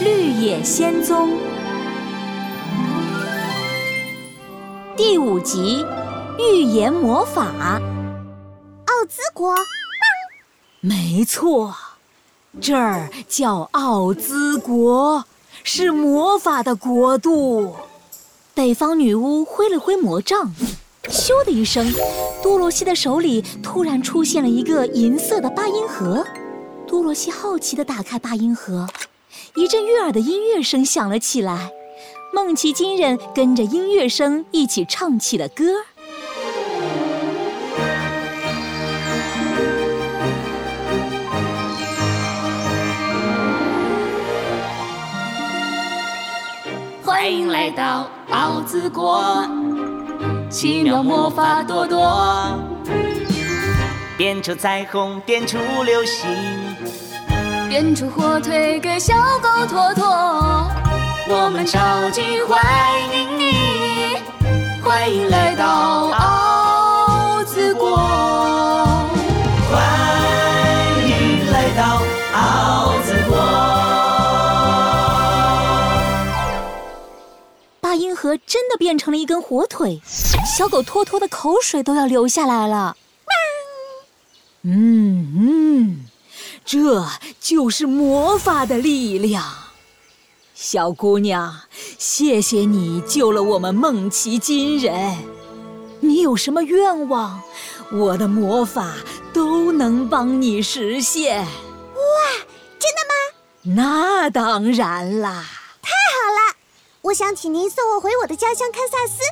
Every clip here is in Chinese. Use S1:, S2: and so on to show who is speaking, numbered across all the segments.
S1: 绿野仙踪》第五集《预言魔法》。
S2: 奥兹国，
S1: 没错，这儿叫奥兹国，是魔法的国度。北方女巫挥了挥魔杖。咻的一声，多罗西的手里突然出现了一个银色的八音盒。多罗西好奇地打开八音盒，一阵悦耳的音乐声响了起来。梦奇金人跟着音乐声一起唱起了歌。
S3: 欢迎来到奥兹国。奇妙魔法多多，变出彩虹，变出流星，
S4: 变出火腿给小狗托托。
S3: 我们超级欢迎你，欢迎来到奥兹国，欢迎来到奥兹国。
S1: 八音盒真的变成了一根火腿。小狗托托的口水都要流下来了。嗯嗯，这就是魔法的力量。小姑娘，谢谢你救了我们梦奇金人。你有什么愿望，我的魔法都能帮你实现。哇，
S2: 真的吗？
S1: 那当然啦！
S2: 太好了，我想请您送我回我的家乡堪萨斯。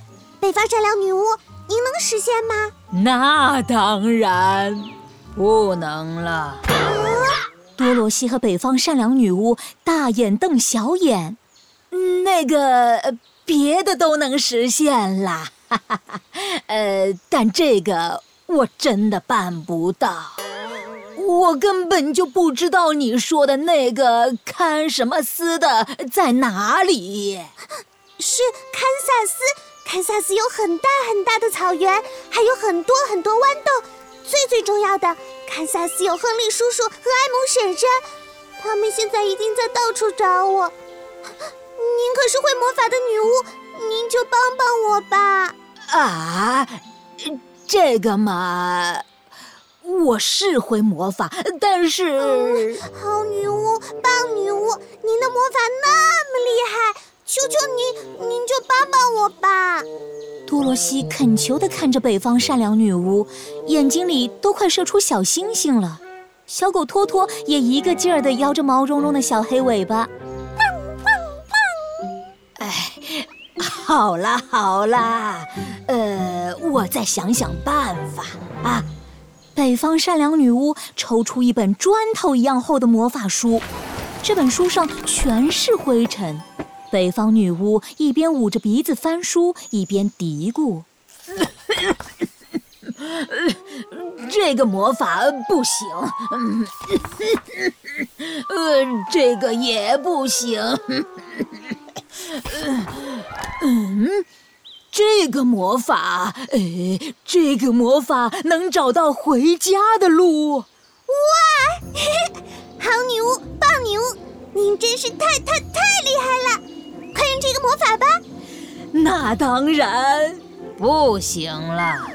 S2: 北方善良女巫，您能实现吗？
S1: 那当然不能了。多罗西和北方善良女巫大眼瞪小眼。那个别的都能实现啦，呃，但这个我真的办不到。我根本就不知道你说的那个堪什么斯的在哪里。
S2: 是堪萨斯。堪萨斯有很大很大的草原，还有很多很多豌豆。最最重要的，堪萨斯有亨利叔叔和埃蒙婶婶，他们现在一定在到处找我。您可是会魔法的女巫，您就帮帮我吧。
S1: 啊，这个嘛，我是会魔法，但是……
S2: 好女巫，棒女巫，您的魔法那么厉害。求求您，您就帮帮我吧！
S1: 多罗西恳求地看着北方善良女巫，眼睛里都快射出小星星了。小狗托托也一个劲儿地摇着毛茸茸的小黑尾巴。哎，好啦好啦，呃，我再想想办法啊！北方善良女巫抽出一本砖头一样厚的魔法书，这本书上全是灰尘。北方女巫一边捂着鼻子翻书，一边嘀咕：“ 这个魔法不行，呃，这个也不行，嗯，这个魔法，呃，这个魔法能找到回家的路。”
S2: 哇，好女巫，棒女巫，您真是太太太厉害了！快用这个魔法吧！
S1: 那当然不行了。啊！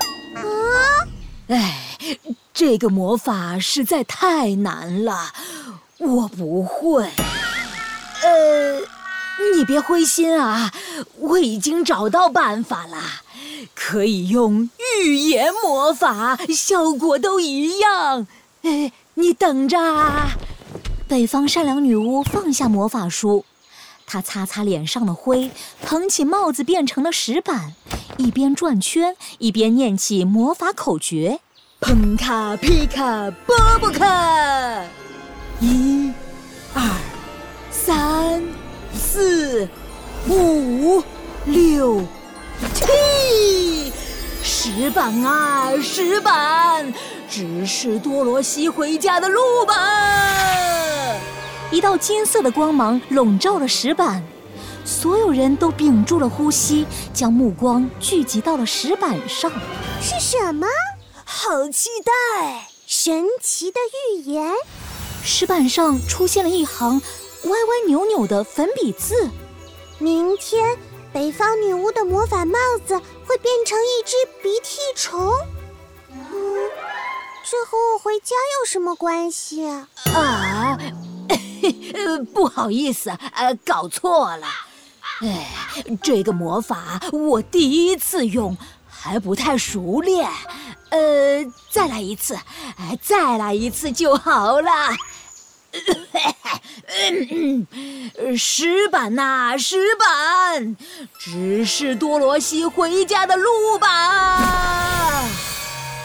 S1: 哎，这个魔法实在太难了，我不会。呃，你别灰心啊，我已经找到办法了，可以用预言魔法，效果都一样。哎，你等着啊。北方善良女巫放下魔法书。他擦擦脸上的灰，捧起帽子变成了石板，一边转圈一边念起魔法口诀：砰卡皮卡波波卡，一、二、三、四、五、六、七，石板啊石板，只是多罗西回家的路吧。一道金色的光芒笼罩了石板，所有人都屏住了呼吸，将目光聚集到了石板上。
S2: 是什么？
S1: 好期待！
S2: 神奇的预言。
S1: 石板上出现了一行歪歪扭扭的粉笔字。
S2: 明天，北方女巫的魔法帽子会变成一只鼻涕虫。嗯，这和我回家有什么关系啊？
S1: 啊，不好意思，呃，搞错了。哎，这个魔法我第一次用，还不太熟练。呃，再来一次，再来一次就好了。石板呐，石板，指示多罗西回家的路吧。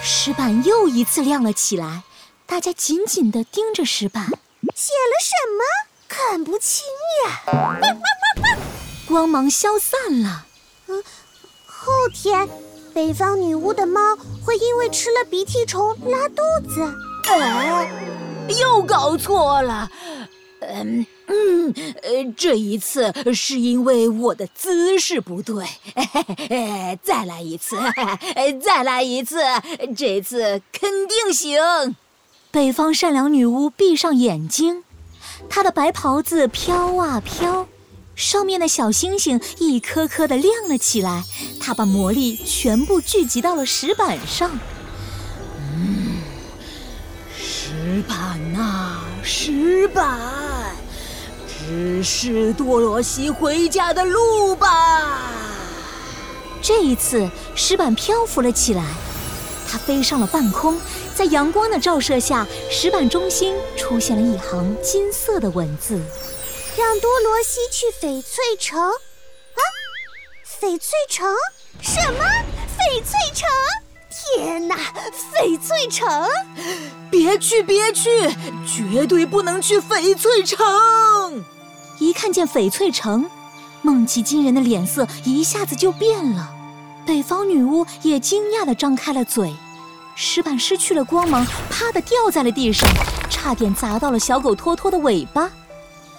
S1: 石板又一次亮了起来，大家紧紧地盯着石板。
S2: 写了什么？看不清呀。
S1: 光芒消散了。
S2: 嗯，后天，北方女巫的猫会因为吃了鼻涕虫拉肚子。
S1: 哎，又搞错了。嗯嗯，呃，这一次是因为我的姿势不对，再来一次，再来一次，这次肯定行。北方善良女巫闭上眼睛，她的白袍子飘啊飘，上面的小星星一颗颗的亮了起来。她把魔力全部聚集到了石板上。嗯，石板呐，石板。指示多罗西回家的路吧。这一次，石板漂浮了起来，它飞上了半空，在阳光的照射下，石板中心出现了一行金色的文字：“
S2: 让多罗西去翡翠城。”啊，翡翠城？什么？翡翠城？天哪，翡翠城！
S1: 别去，别去，绝对不能去翡翠城！一看见翡翠城，梦奇金人的脸色一下子就变了。北方女巫也惊讶地张开了嘴，石板失去了光芒，啪的掉在了地上，差点砸到了小狗托托的尾巴。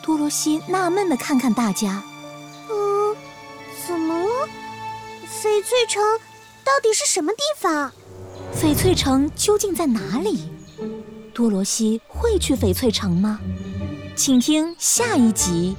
S1: 多罗西纳闷地看看大家，
S2: 嗯，怎么了？翡翠城到底是什么地方？
S1: 翡翠城究竟在哪里？多罗西会去翡翠城吗？请听下一集。